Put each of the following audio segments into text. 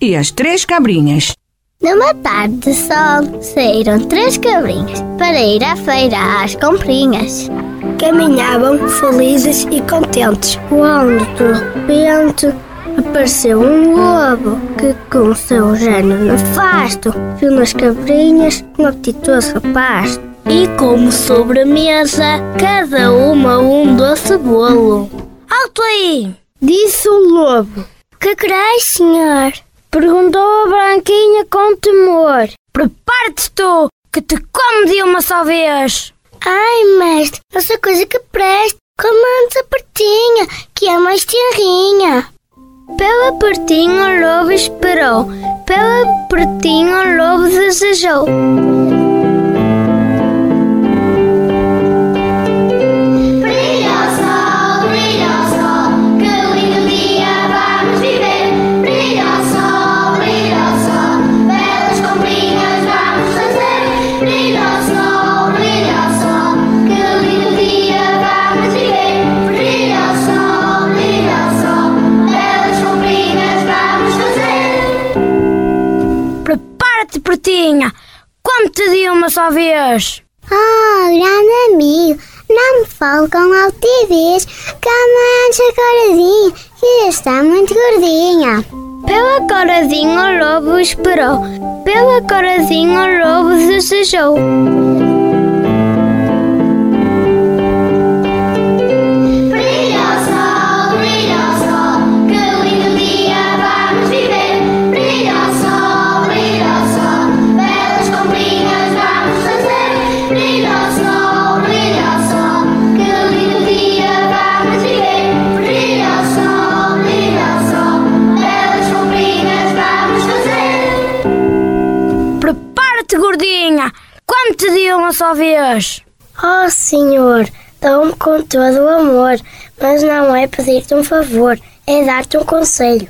e as três cabrinhas. Numa tarde de sol, saíram três cabrinhas para ir à feira às comprinhas. Caminhavam felizes e contentes, quando de repente apareceu um lobo que, com seu gênio nefasto, viu nas cabrinhas um apetitoso rapaz. E como sobremesa, cada uma um doce bolo. Alto aí! Disse o lobo. Que queres, senhor? Perguntou a Branquinha com temor. Prepara-te tu, que te como de uma só vez. Ai, mestre, essa coisa que presta, comanda a pertinha, que é mais tenrinha. Pela pertinha o lobo esperou, pela pertinha o lobo desejou. Pertinha, como-te de uma só vez? Oh, grande amigo, não me fale com altivez, calma antes a coradinha, que já está muito gordinha. Pela coradinha o lobo esperou, pela coradinha o lobo desejou. Só vez? Oh, senhor, dou-me com todo o amor, mas não é pedir-te um favor, é dar-te um conselho.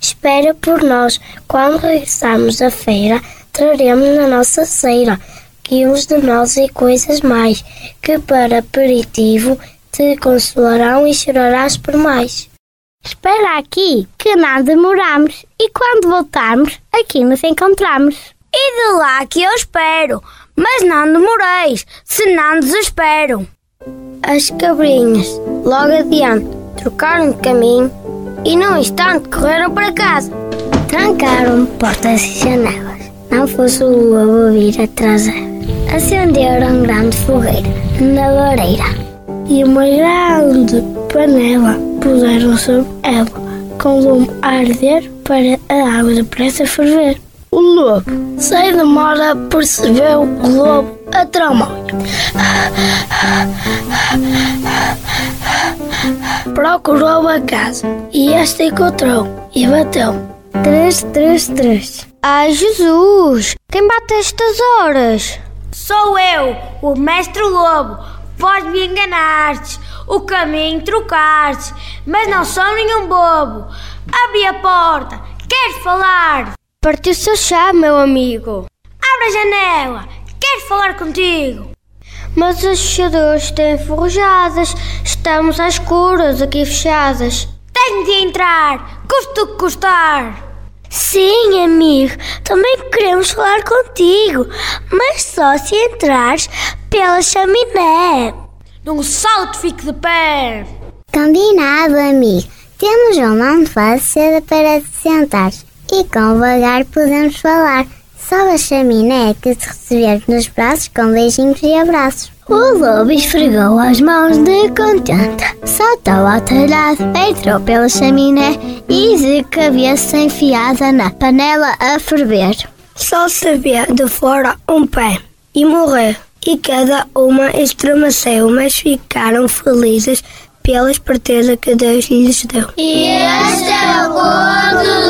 Espera por nós, quando regressarmos da feira, traremos na nossa ceira quilos de nós e coisas mais, que para aperitivo te consolarão e chorarás por mais. Espera aqui, que não demoramos, e quando voltarmos, aqui nos encontramos. E de lá que eu espero, mas não demoreis, senão desespero. As cabrinhas, logo adiante, trocaram de caminho e num instante correram para casa. Trancaram portas e janelas, não fosse o lobo vir atrás delas. Acenderam grande fogueira na lareira e uma grande panela puseram sobre ela, com lume a arder para a água depressa ferver. O lobo, sem demora, percebeu o lobo a tramóia. Procurou a casa e esta encontrou e bateu. Três, três, três. Ai, Jesus! Quem bate estas horas? Sou eu, o mestre lobo. Vós me enganastes, o caminho trocastes, mas não sou nenhum bobo. Abri a porta, queres falar? Partiu seu chá, meu amigo. Abre a janela, quero falar contigo. Mas as fechaduras estão enferrujadas, estamos às escuras aqui fechadas. Tenho de entrar, custa o que custar. Sim, amigo, também queremos falar contigo, mas só se entrares pela chaminé. Num salto fique de pé. Combinado, amigo. Temos uma almofada seda para te sentares e com vagar podemos falar. Só a chaminé que te receber nos braços com beijinhos e abraços. O lobo esfregou as mãos de contente, saltou ao telhado, entrou pela chaminé e de cabeça enfiada na panela a ferver. Só se vê de fora um pé e morreu, e cada uma estremeceu, mas ficaram felizes pela esperteza que Deus lhes deu. E este é o